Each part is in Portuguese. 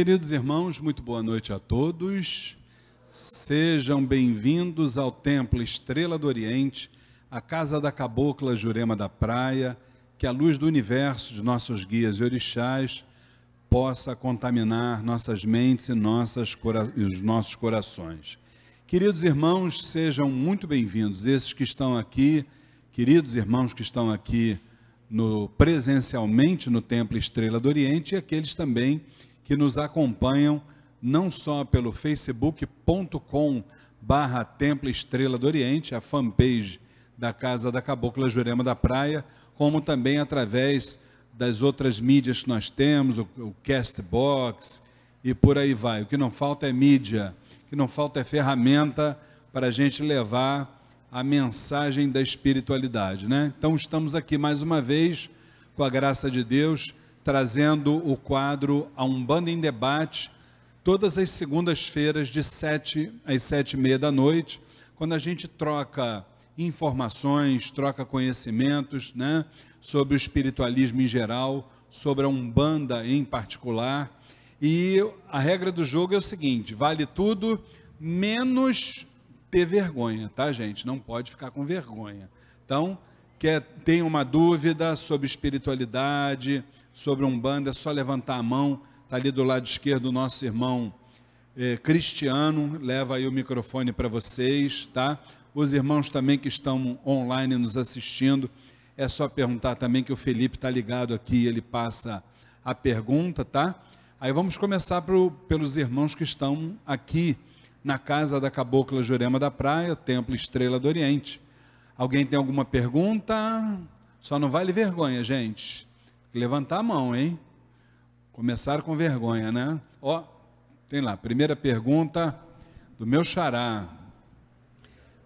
Queridos irmãos, muito boa noite a todos. Sejam bem-vindos ao Templo Estrela do Oriente, a casa da cabocla Jurema da Praia, que a luz do universo de nossos guias e orixás possa contaminar nossas mentes e, nossas, e os nossos corações. Queridos irmãos, sejam muito bem-vindos, esses que estão aqui, queridos irmãos que estão aqui no, presencialmente no Templo Estrela do Oriente e aqueles também que nos acompanham não só pelo facebook.com barra Templo Estrela do Oriente, a fanpage da Casa da Cabocla Jurema da Praia, como também através das outras mídias que nós temos, o, o Castbox e por aí vai. O que não falta é mídia que não falta é ferramenta para a gente levar a mensagem da espiritualidade, né? Então estamos aqui mais uma vez, com a graça de Deus, trazendo o quadro A Umbanda em Debate, todas as segundas-feiras, de sete às sete e meia da noite, quando a gente troca informações, troca conhecimentos, né? Sobre o espiritualismo em geral, sobre a Umbanda em particular, e a regra do jogo é o seguinte: vale tudo menos ter vergonha, tá, gente? Não pode ficar com vergonha. Então, quer tem uma dúvida sobre espiritualidade, sobre umbanda, é só levantar a mão. Está ali do lado esquerdo o nosso irmão é, Cristiano, leva aí o microfone para vocês, tá? Os irmãos também que estão online nos assistindo, é só perguntar também que o Felipe está ligado aqui, ele passa a pergunta, tá? Aí vamos começar pro, pelos irmãos que estão aqui na casa da Cabocla Jurema da Praia, Templo Estrela do Oriente. Alguém tem alguma pergunta? Só não vale vergonha, gente. Levantar a mão, hein? Começaram com vergonha, né? Ó, tem lá, primeira pergunta do meu xará.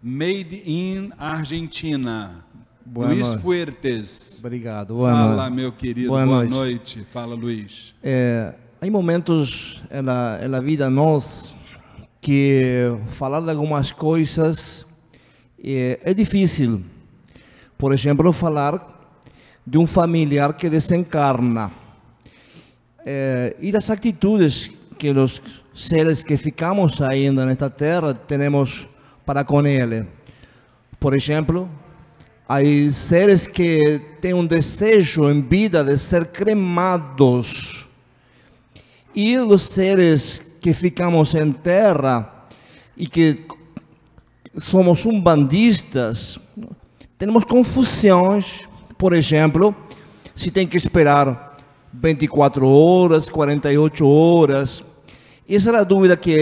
Made in Argentina. Boa Luiz noite. Fuertes. Obrigado. Boa Fala, noite. meu querido. Boa Boa, noite. noite. Fala, Luiz. É, há momentos na vida nós que falar de algumas coisas é, é difícil. Por exemplo, falar de um familiar que desencarna é, e das atitudes que os seres que ficamos ainda nesta terra temos para com ele. Por exemplo, há seres que têm um desejo em vida de ser cremados. E os seres que ficamos em terra e que somos umbandistas, temos confusões. Por exemplo, se tem que esperar 24 horas, 48 horas. Essa é a dúvida que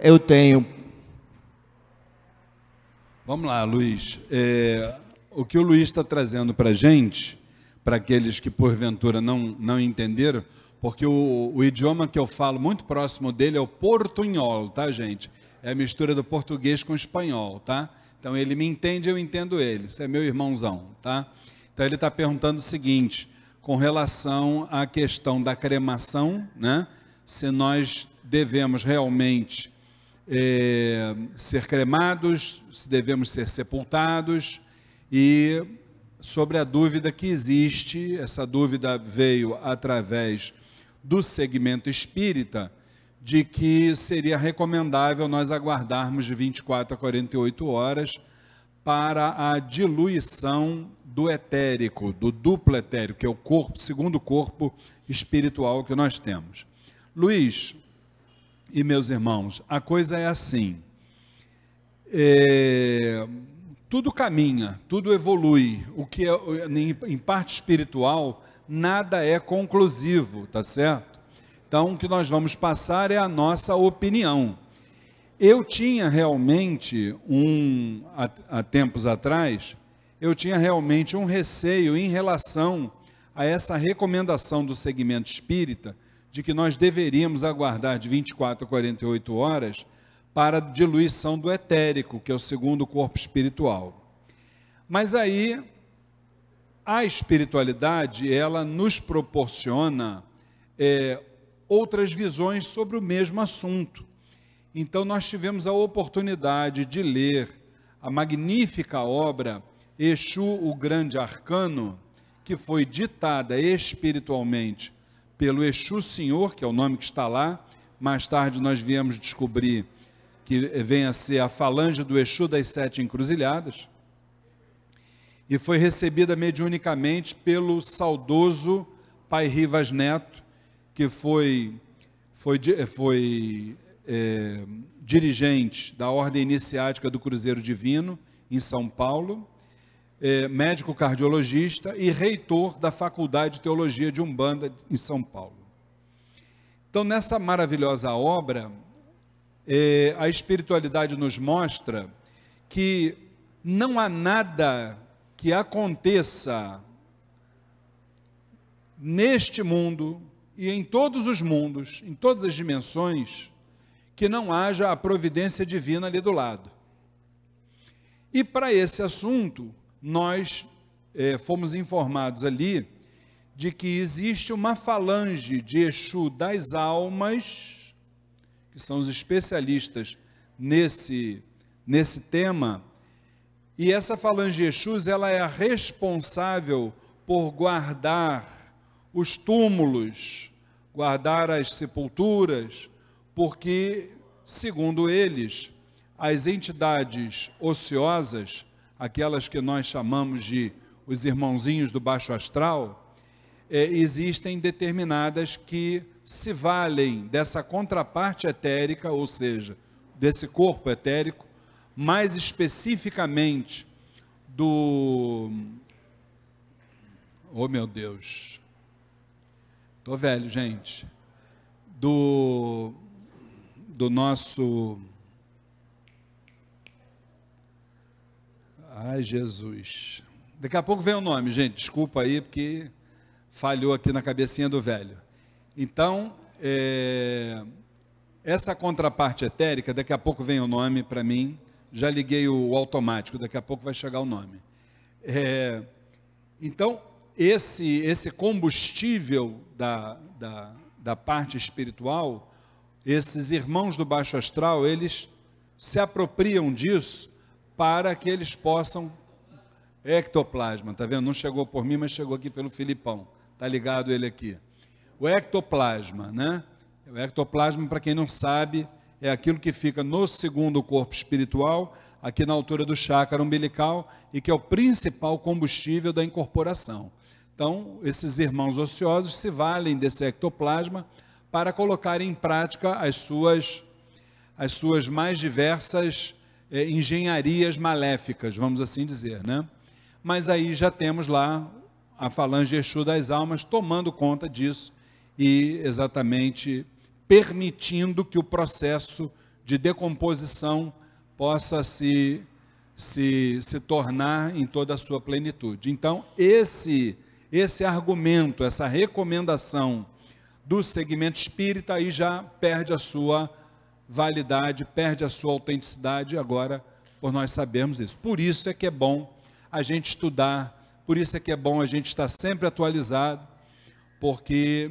eu tenho. Vamos lá, Luiz. É, o que o Luiz está trazendo para a gente, para aqueles que porventura não, não entenderam, porque o, o idioma que eu falo muito próximo dele é o portunhol, tá, gente? É a mistura do português com o espanhol, tá? Então ele me entende, eu entendo ele. Isso é meu irmãozão, tá? Então ele está perguntando o seguinte, com relação à questão da cremação, né? Se nós devemos realmente é, ser cremados, se devemos ser sepultados e sobre a dúvida que existe, essa dúvida veio através do segmento espírita, de que seria recomendável nós aguardarmos de 24 a 48 horas para a diluição do etérico, do duplo etérico, que é o corpo, segundo corpo espiritual que nós temos. Luiz e meus irmãos, a coisa é assim. É, tudo caminha, tudo evolui. O que é, em, em parte espiritual, nada é conclusivo, tá certo? Então, o que nós vamos passar é a nossa opinião. Eu tinha realmente um, há, tempos atrás, eu tinha realmente um receio em relação a essa recomendação do segmento espírita de que nós deveríamos aguardar de 24 a 48 horas para a diluição do etérico, que é o segundo corpo espiritual. Mas aí a espiritualidade ela nos proporciona é, outras visões sobre o mesmo assunto. Então nós tivemos a oportunidade de ler a magnífica obra Exu, o Grande Arcano, que foi ditada espiritualmente pelo Exu Senhor, que é o nome que está lá. Mais tarde nós viemos descobrir que vem a ser a falange do Exu das Sete Encruzilhadas. E foi recebida mediunicamente pelo saudoso Pai Rivas Neto, que foi, foi, foi é, dirigente da Ordem Iniciática do Cruzeiro Divino, em São Paulo, é, médico cardiologista e reitor da Faculdade de Teologia de Umbanda, em São Paulo. Então, nessa maravilhosa obra, é, a espiritualidade nos mostra que não há nada que aconteça neste mundo e em todos os mundos, em todas as dimensões, que não haja a providência divina ali do lado. E para esse assunto, nós é, fomos informados ali de que existe uma falange de Exu das almas, que são os especialistas nesse, nesse tema, e essa falange de Exus, ela é a responsável por guardar os túmulos, guardar as sepulturas, porque, segundo eles, as entidades ociosas, aquelas que nós chamamos de os irmãozinhos do baixo astral, é, existem determinadas que se valem dessa contraparte etérica, ou seja, desse corpo etérico, mais especificamente do. Oh meu Deus, estou velho, gente. Do do nosso. Ai, Jesus. Daqui a pouco vem o nome, gente. Desculpa aí, porque falhou aqui na cabecinha do velho. Então, é, essa contraparte etérica, daqui a pouco vem o nome para mim. Já liguei o automático, daqui a pouco vai chegar o nome. É, então, esse, esse combustível da, da, da parte espiritual esses irmãos do baixo astral, eles se apropriam disso para que eles possam ectoplasma, tá vendo? Não chegou por mim, mas chegou aqui pelo Filipão. Tá ligado ele aqui. O ectoplasma, né? O ectoplasma, para quem não sabe, é aquilo que fica no segundo corpo espiritual, aqui na altura do chácara umbilical, e que é o principal combustível da incorporação. Então, esses irmãos ociosos se valem desse ectoplasma para colocar em prática as suas, as suas mais diversas é, engenharias maléficas, vamos assim dizer, né? Mas aí já temos lá a falange Exu das almas tomando conta disso e exatamente permitindo que o processo de decomposição possa se, se, se tornar em toda a sua plenitude. Então, esse, esse argumento, essa recomendação do segmento espírita, aí já perde a sua validade, perde a sua autenticidade, agora, por nós sabermos isso. Por isso é que é bom a gente estudar, por isso é que é bom a gente estar sempre atualizado, porque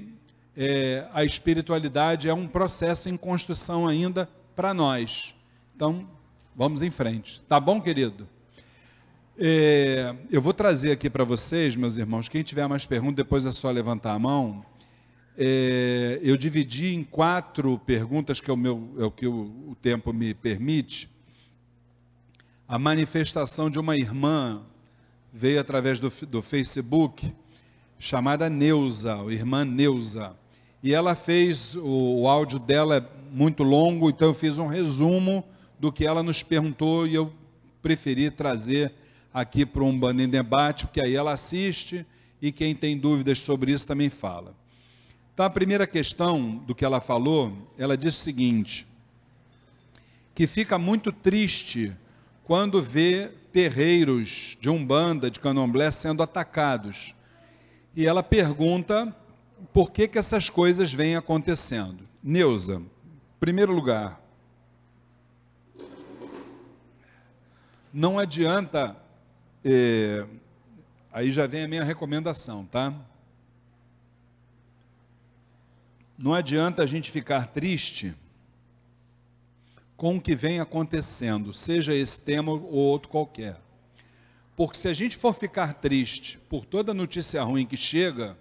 é, a espiritualidade é um processo em construção ainda para nós. Então, vamos em frente. Tá bom, querido? É, eu vou trazer aqui para vocês, meus irmãos, quem tiver mais perguntas, depois é só levantar a mão é, eu dividi em quatro perguntas, que é o, meu, é o que o, o tempo me permite. A manifestação de uma irmã veio através do, do Facebook, chamada Neuza, irmã Neuza. E ela fez, o, o áudio dela é muito longo, então eu fiz um resumo do que ela nos perguntou e eu preferi trazer aqui para um Bando em Debate, porque aí ela assiste e quem tem dúvidas sobre isso também fala. Então, a primeira questão do que ela falou, ela diz o seguinte: que fica muito triste quando vê terreiros de umbanda, de candomblé sendo atacados. E ela pergunta por que, que essas coisas vêm acontecendo. Neuza, em primeiro lugar, não adianta, é, aí já vem a minha recomendação, tá? Não adianta a gente ficar triste com o que vem acontecendo, seja esse tema ou outro qualquer. Porque se a gente for ficar triste por toda notícia ruim que chega,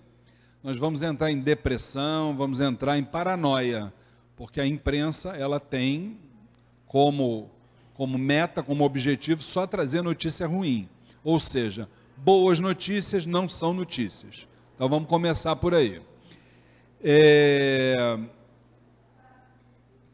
nós vamos entrar em depressão, vamos entrar em paranoia, porque a imprensa ela tem como como meta, como objetivo só trazer notícia ruim. Ou seja, boas notícias não são notícias. Então vamos começar por aí. É...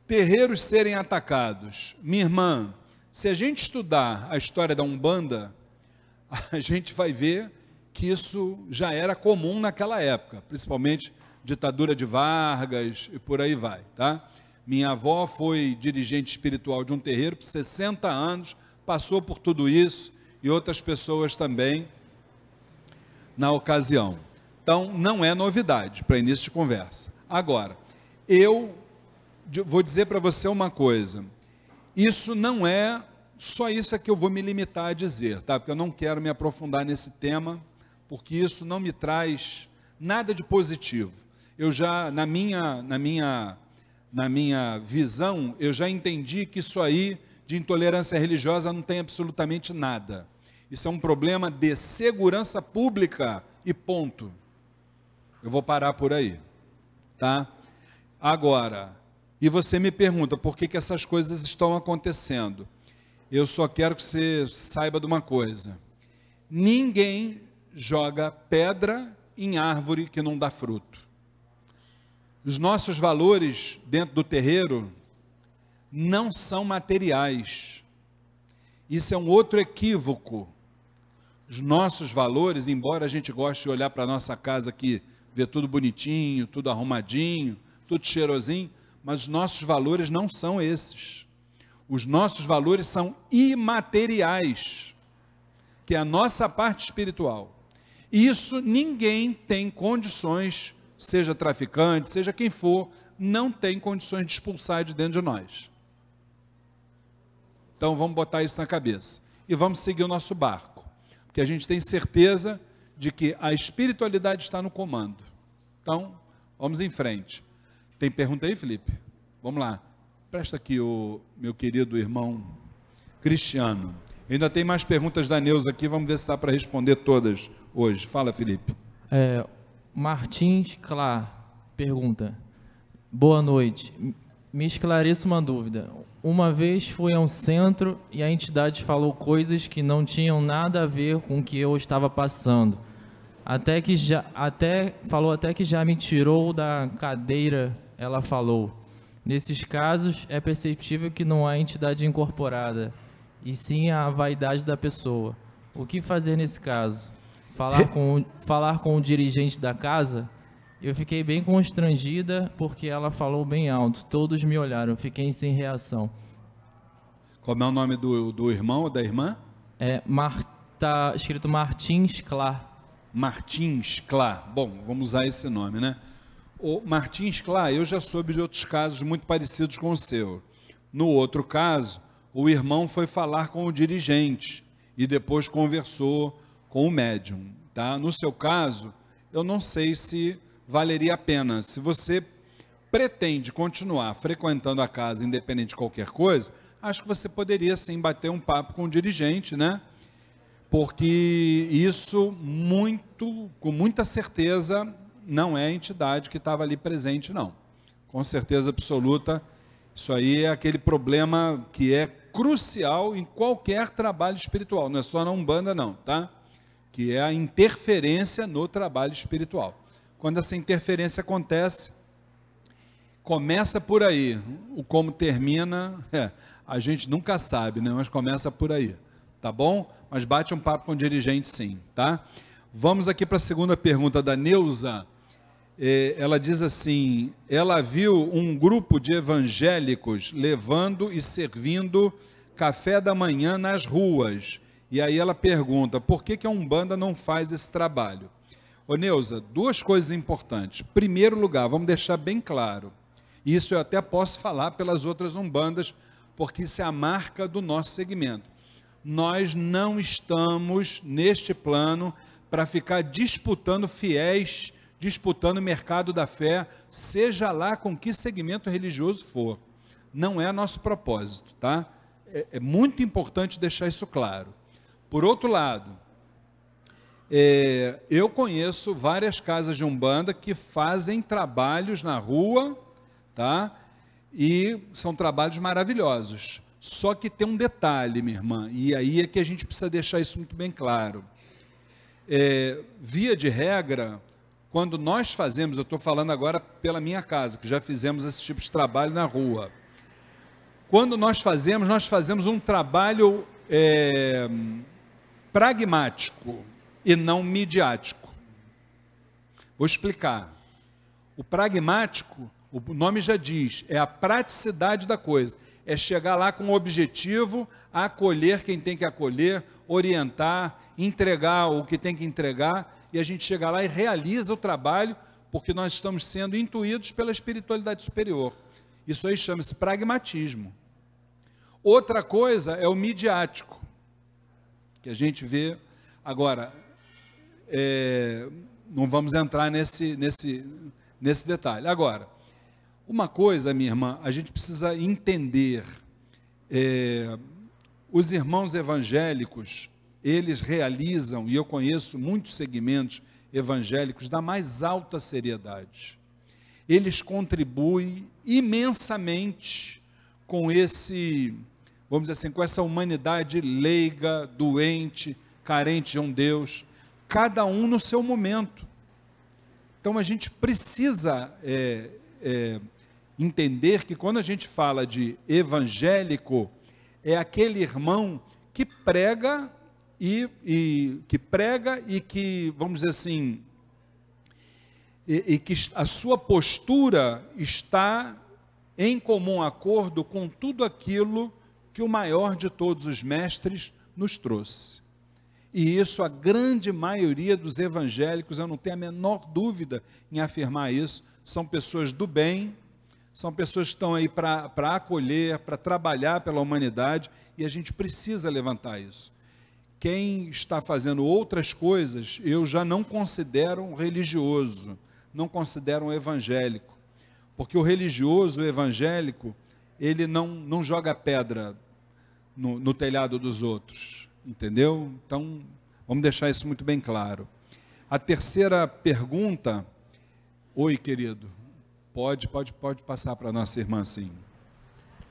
Terreiros serem atacados. Minha irmã, se a gente estudar a história da Umbanda, a gente vai ver que isso já era comum naquela época, principalmente ditadura de Vargas e por aí vai, tá? Minha avó foi dirigente espiritual de um terreiro por 60 anos, passou por tudo isso e outras pessoas também na ocasião. Então, não é novidade para início de conversa. Agora, eu vou dizer para você uma coisa. Isso não é só isso é que eu vou me limitar a dizer, tá? Porque eu não quero me aprofundar nesse tema porque isso não me traz nada de positivo. Eu já, na minha, na minha, na minha visão, eu já entendi que isso aí de intolerância religiosa não tem absolutamente nada. Isso é um problema de segurança pública e ponto. Eu vou parar por aí, tá? Agora, e você me pergunta por que, que essas coisas estão acontecendo? Eu só quero que você saiba de uma coisa: ninguém joga pedra em árvore que não dá fruto. Os nossos valores dentro do terreiro não são materiais. Isso é um outro equívoco. Os nossos valores, embora a gente goste de olhar para a nossa casa aqui, ver tudo bonitinho, tudo arrumadinho, tudo cheirosinho, mas os nossos valores não são esses. Os nossos valores são imateriais, que é a nossa parte espiritual. Isso ninguém tem condições, seja traficante, seja quem for, não tem condições de expulsar de dentro de nós. Então vamos botar isso na cabeça e vamos seguir o nosso barco, porque a gente tem certeza de que a espiritualidade está no comando. Então, vamos em frente. Tem pergunta aí, Felipe? Vamos lá. Presta aqui o meu querido irmão Cristiano. Ainda tem mais perguntas da Neuza aqui, vamos ver se dá para responder todas hoje. Fala, Felipe. É, Martins Clar pergunta: Boa noite. Me esclareça uma dúvida. Uma vez fui a um centro e a entidade falou coisas que não tinham nada a ver com o que eu estava passando. Até que já, até falou até que já me tirou da cadeira, ela falou. Nesses casos é perceptível que não há entidade incorporada, e sim a vaidade da pessoa. O que fazer nesse caso? falar com, falar com o dirigente da casa, eu fiquei bem constrangida porque ela falou bem alto. Todos me olharam, fiquei sem reação. Como é o nome do, do irmão ou da irmã? É Marta, escrito Martins Clá. Martins Clá. Bom, vamos usar esse nome, né? O Martins Clá, eu já soube de outros casos muito parecidos com o seu. No outro caso, o irmão foi falar com o dirigente e depois conversou com o médium. Tá? No seu caso, eu não sei se valeria a pena. Se você pretende continuar frequentando a casa, independente de qualquer coisa, acho que você poderia sim bater um papo com o dirigente, né? Porque isso muito, com muita certeza, não é a entidade que estava ali presente, não. Com certeza absoluta, isso aí é aquele problema que é crucial em qualquer trabalho espiritual, não é só na Umbanda, não, tá? que é a interferência no trabalho espiritual. Quando essa interferência acontece, começa por aí. O como termina, é, a gente nunca sabe, né? mas começa por aí. Tá bom? Mas bate um papo com o dirigente sim, tá? Vamos aqui para a segunda pergunta da Neuza. É, ela diz assim: ela viu um grupo de evangélicos levando e servindo café da manhã nas ruas e aí ela pergunta: por que, que a Umbanda não faz esse trabalho? Ô Neuza, duas coisas importantes. Primeiro lugar, vamos deixar bem claro. Isso eu até posso falar pelas outras Umbandas, porque isso é a marca do nosso segmento. Nós não estamos neste plano para ficar disputando fiéis, disputando o mercado da fé, seja lá com que segmento religioso for. Não é nosso propósito, tá? É, é muito importante deixar isso claro. Por outro lado, É, eu conheço várias casas de umbanda que fazem trabalhos na rua, tá? E são trabalhos maravilhosos. Só que tem um detalhe, minha irmã, e aí é que a gente precisa deixar isso muito bem claro. É, via de regra, quando nós fazemos, eu estou falando agora pela minha casa, que já fizemos esse tipo de trabalho na rua. Quando nós fazemos, nós fazemos um trabalho é, pragmático e não midiático. Vou explicar. O pragmático, o nome já diz, é a praticidade da coisa. É chegar lá com o objetivo, acolher quem tem que acolher, orientar, entregar o que tem que entregar, e a gente chega lá e realiza o trabalho, porque nós estamos sendo intuídos pela espiritualidade superior. Isso aí chama-se pragmatismo. Outra coisa é o midiático, que a gente vê. Agora, é, não vamos entrar nesse, nesse, nesse detalhe. Agora, uma coisa, minha irmã, a gente precisa entender. É, os irmãos evangélicos, eles realizam, e eu conheço muitos segmentos evangélicos da mais alta seriedade. Eles contribuem imensamente com esse vamos dizer assim, com essa humanidade leiga, doente, carente de um Deus, cada um no seu momento. Então a gente precisa é, é, entender que quando a gente fala de evangélico, é aquele irmão que prega e, e que prega e que, vamos dizer assim, e, e que a sua postura está em comum acordo com tudo aquilo que o maior de todos os mestres nos trouxe. E isso a grande maioria dos evangélicos, eu não tenho a menor dúvida em afirmar isso, são pessoas do bem, são pessoas que estão aí para acolher, para trabalhar pela humanidade, e a gente precisa levantar isso. Quem está fazendo outras coisas, eu já não considero um religioso, não considero um evangélico. Porque o religioso, o evangélico, ele não, não joga pedra no, no telhado dos outros, entendeu? Então, vamos deixar isso muito bem claro. A terceira pergunta, oi querido, pode, pode, pode passar para nossa irmã sim.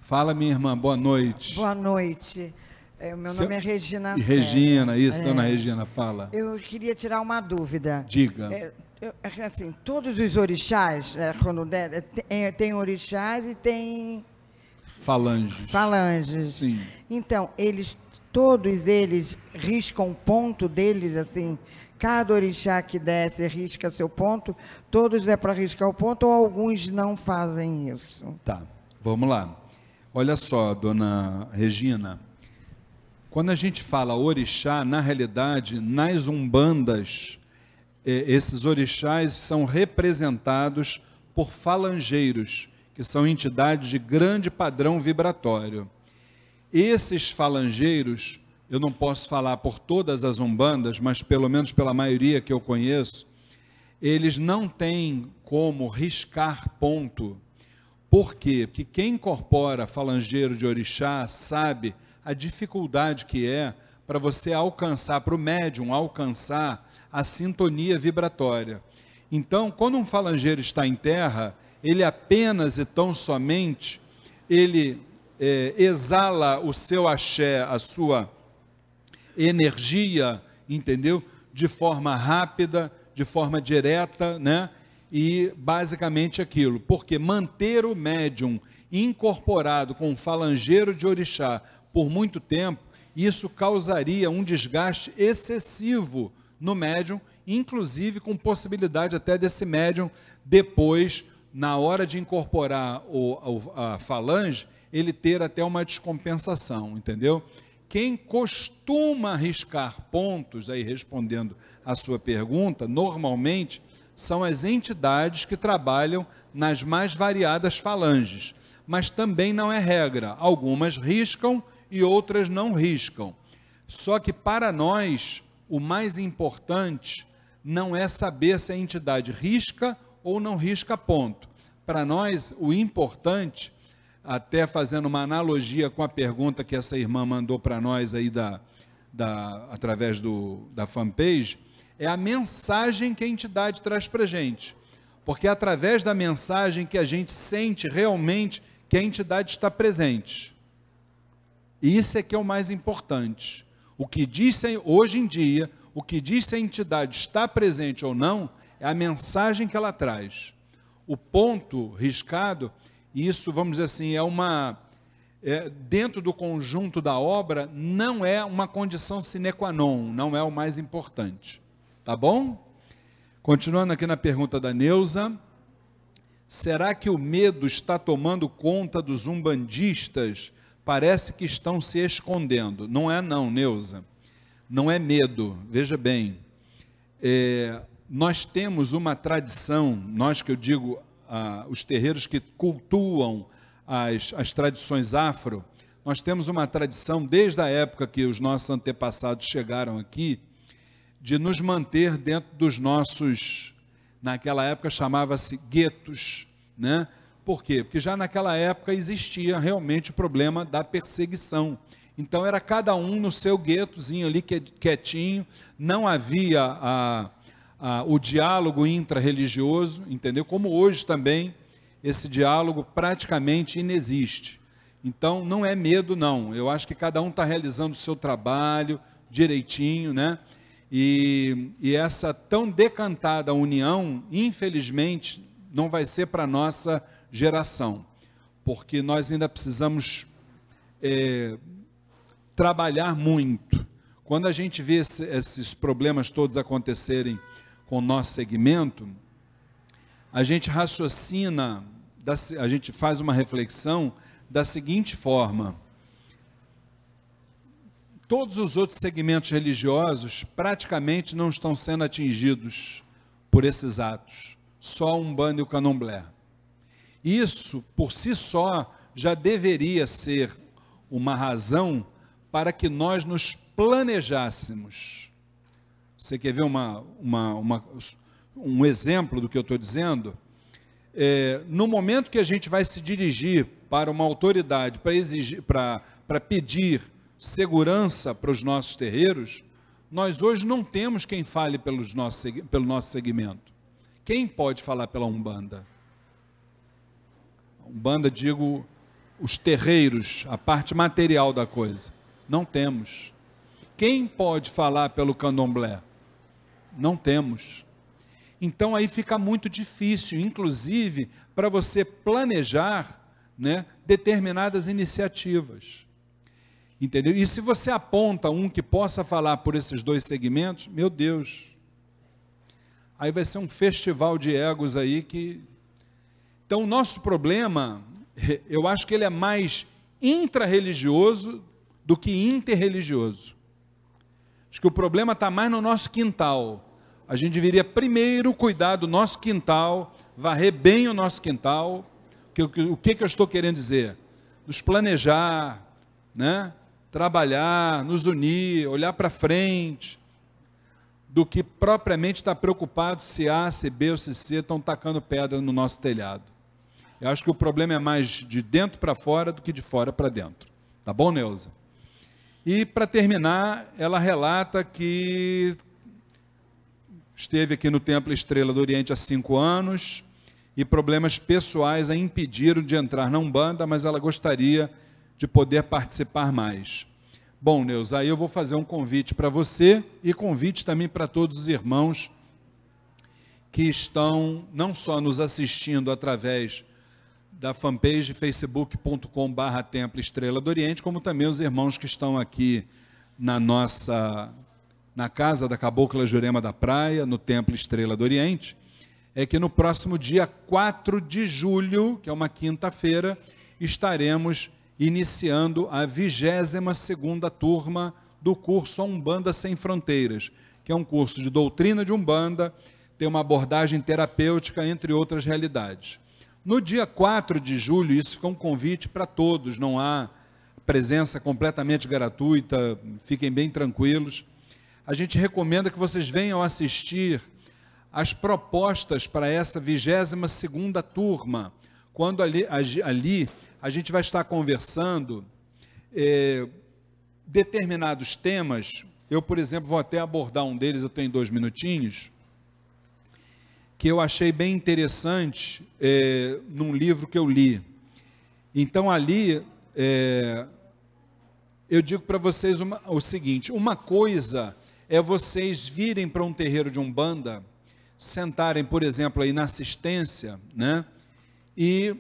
Fala minha irmã, boa noite. Boa noite. É, o meu Seu... nome é Regina. E Regina, isso, é. dona Regina, fala. Eu queria tirar uma dúvida. Diga. É, eu, é assim, todos os orixás, é, quando der, tem, tem orixás e tem Falanges. Falanges. Sim. Então, eles, todos eles riscam ponto deles, assim, cada orixá que desce risca seu ponto, todos é para riscar o ponto ou alguns não fazem isso? Tá, vamos lá. Olha só, dona Regina, quando a gente fala orixá, na realidade, nas umbandas, eh, esses orixás são representados por falangeiros, que são entidades de grande padrão vibratório. Esses falangeiros, eu não posso falar por todas as umbandas, mas pelo menos pela maioria que eu conheço, eles não têm como riscar ponto. Por quê? Porque quem incorpora falangeiro de orixá sabe a dificuldade que é para você alcançar, para o médium alcançar a sintonia vibratória. Então, quando um falangeiro está em terra, ele apenas e tão somente, ele é, exala o seu axé, a sua energia, entendeu? De forma rápida, de forma direta, né? E basicamente aquilo, porque manter o médium incorporado com um falangeiro de orixá por muito tempo, isso causaria um desgaste excessivo no médium, inclusive com possibilidade até desse médium depois na hora de incorporar o, a falange, ele ter até uma descompensação, entendeu? Quem costuma arriscar pontos, aí respondendo a sua pergunta, normalmente são as entidades que trabalham nas mais variadas falanges, mas também não é regra. Algumas riscam e outras não riscam. Só que para nós, o mais importante não é saber se a entidade risca ou não risca ponto. Para nós, o importante, até fazendo uma analogia com a pergunta que essa irmã mandou para nós aí da, da, através do, da fanpage, é a mensagem que a entidade traz para a gente. Porque é através da mensagem que a gente sente realmente que a entidade está presente. E isso é que é o mais importante. O que diz hoje em dia, o que diz se a entidade está presente ou não, é a mensagem que ela traz. O ponto riscado, isso, vamos dizer assim, é uma. É, dentro do conjunto da obra, não é uma condição sine qua non, não é o mais importante. Tá bom? Continuando aqui na pergunta da Neuza. Será que o medo está tomando conta dos umbandistas? Parece que estão se escondendo. Não é não, Neuza. Não é medo. Veja bem, é, nós temos uma tradição, nós que eu digo, os terreiros que cultuam as, as tradições afro, nós temos uma tradição desde a época que os nossos antepassados chegaram aqui, de nos manter dentro dos nossos, naquela época chamava-se guetos, né? Por quê? Porque já naquela época existia realmente o problema da perseguição. Então era cada um no seu guetozinho ali quietinho, não havia a, a, o diálogo intra-religioso, entendeu? Como hoje também esse diálogo praticamente inexiste. Então não é medo, não. Eu acho que cada um está realizando o seu trabalho direitinho, né? E, e essa tão decantada união, infelizmente, não vai ser para nossa geração, porque nós ainda precisamos é, trabalhar muito. Quando a gente vê esse, esses problemas todos acontecerem com o nosso segmento, a gente raciocina, a gente faz uma reflexão da seguinte forma: todos os outros segmentos religiosos praticamente não estão sendo atingidos por esses atos, só um bando e o. Isso, por si só, já deveria ser uma razão para que nós nos planejássemos. Você quer ver uma, uma, uma um exemplo do que eu estou dizendo? É, no momento que a gente vai se dirigir para uma autoridade para exigir, para, para pedir segurança para os nossos terreiros, nós hoje não temos quem fale pelos nossos, pelo nosso segmento. Quem pode falar pela Umbanda? Umbanda, digo, os terreiros, a parte material da coisa. Não temos. Quem pode falar pelo candomblé? Não temos. Então aí fica muito difícil, inclusive, para você planejar né, determinadas iniciativas. Entendeu? E se você aponta um que possa falar por esses dois segmentos, meu Deus, aí vai ser um festival de egos aí que. Então, o nosso problema, eu acho que ele é mais intra-religioso do que interreligioso. Acho que o problema está mais no nosso quintal. A gente deveria primeiro cuidar do nosso quintal, varrer bem o nosso quintal. O que, que eu estou querendo dizer? Nos planejar, né? trabalhar, nos unir, olhar para frente, do que propriamente estar preocupado se A, se B ou se C estão tacando pedra no nosso telhado. Eu acho que o problema é mais de dentro para fora do que de fora para dentro. Tá bom, Neuza? E para terminar, ela relata que esteve aqui no Templo Estrela do Oriente há cinco anos e problemas pessoais a impediram de entrar na Umbanda, mas ela gostaria de poder participar mais. Bom, Neus, aí eu vou fazer um convite para você e convite também para todos os irmãos que estão não só nos assistindo através da fanpage facebook.com barra Templo Estrela do Oriente, como também os irmãos que estão aqui na nossa, na casa da Cabocla Jurema da Praia, no Templo Estrela do Oriente, é que no próximo dia 4 de julho, que é uma quinta-feira, estaremos iniciando a 22 segunda turma do curso Umbanda Sem Fronteiras, que é um curso de doutrina de Umbanda, tem uma abordagem terapêutica, entre outras realidades. No dia 4 de julho, isso fica um convite para todos, não há presença completamente gratuita, fiquem bem tranquilos. A gente recomenda que vocês venham assistir as propostas para essa 22 segunda turma, quando ali, ali a gente vai estar conversando é, determinados temas. Eu, por exemplo, vou até abordar um deles, eu tenho dois minutinhos, que eu achei bem interessante é, num livro que eu li. Então, ali, é, eu digo para vocês uma, o seguinte: uma coisa é vocês virem para um terreiro de umbanda, sentarem, por exemplo, aí na assistência, né? E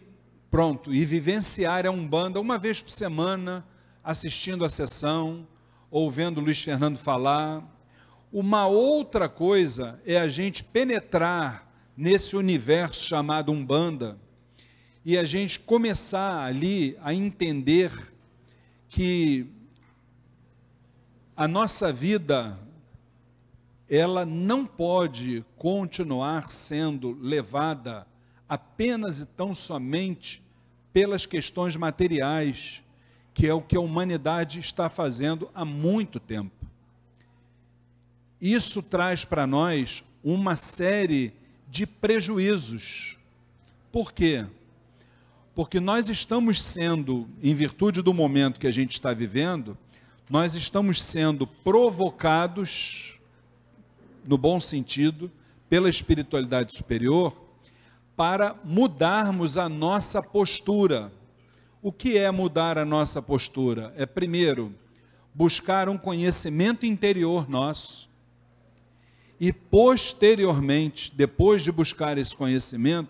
pronto, e vivenciar a umbanda uma vez por semana, assistindo a sessão, ouvindo Luiz Fernando falar. Uma outra coisa é a gente penetrar nesse universo chamado umbanda e a gente começar ali a entender que a nossa vida ela não pode continuar sendo levada apenas e tão somente pelas questões materiais, que é o que a humanidade está fazendo há muito tempo. Isso traz para nós uma série de prejuízos. Por quê? Porque nós estamos sendo, em virtude do momento que a gente está vivendo, nós estamos sendo provocados no bom sentido, pela espiritualidade superior, para mudarmos a nossa postura. O que é mudar a nossa postura? É, primeiro, buscar um conhecimento interior nosso. E, posteriormente, depois de buscar esse conhecimento,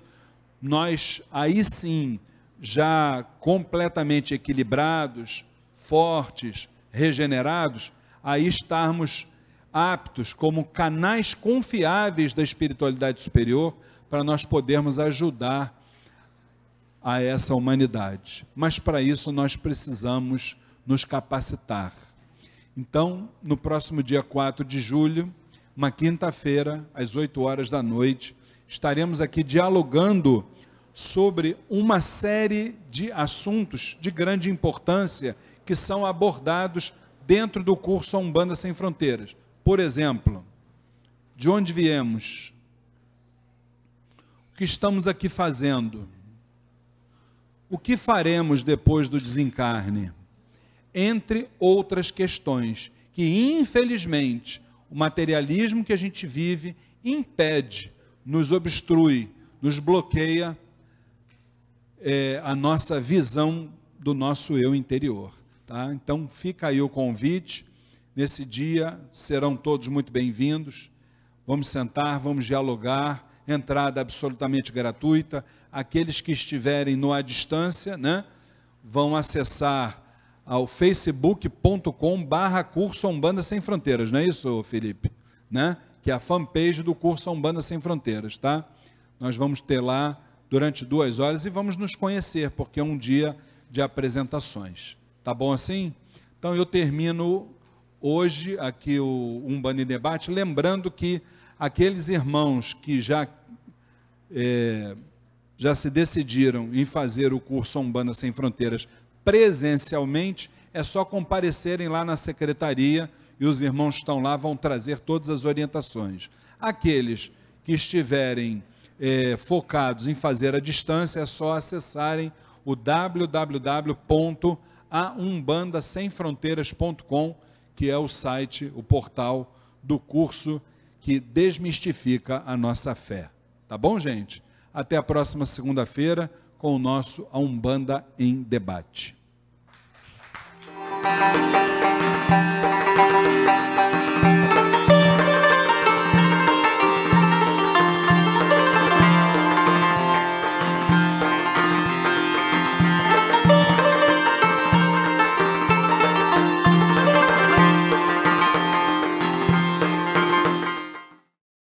nós, aí sim, já completamente equilibrados, fortes, regenerados, aí estarmos aptos como canais confiáveis da espiritualidade superior para nós podermos ajudar a essa humanidade. Mas para isso nós precisamos nos capacitar. Então, no próximo dia 4 de julho, uma quinta-feira, às 8 horas da noite, estaremos aqui dialogando sobre uma série de assuntos de grande importância que são abordados dentro do curso Umbanda Sem Fronteiras. Por exemplo, de onde viemos? O que estamos aqui fazendo? O que faremos depois do desencarne? Entre outras questões que, infelizmente, o materialismo que a gente vive impede, nos obstrui, nos bloqueia é, a nossa visão do nosso eu interior. Tá? Então, fica aí o convite Nesse dia serão todos muito bem-vindos. Vamos sentar, vamos dialogar. Entrada absolutamente gratuita. Aqueles que estiverem no à distância, né, vão acessar ao facebook.com barra curso Umbanda Sem Fronteiras, não é isso, Felipe? Né? Que é a fanpage do curso Umbanda Sem Fronteiras, tá? Nós vamos ter lá durante duas horas e vamos nos conhecer, porque é um dia de apresentações. Tá bom assim? Então eu termino hoje aqui o Umbanda em Debate, lembrando que aqueles irmãos que já, é, já se decidiram em fazer o curso Umbanda Sem Fronteiras presencialmente, é só comparecerem lá na secretaria e os irmãos estão lá vão trazer todas as orientações. Aqueles que estiverem é, focados em fazer a distância, é só acessarem o www.aumbandasemfronteiras.com que é o site, o portal do curso que desmistifica a nossa fé. Tá bom, gente? Até a próxima segunda-feira com o nosso A Umbanda em Debate.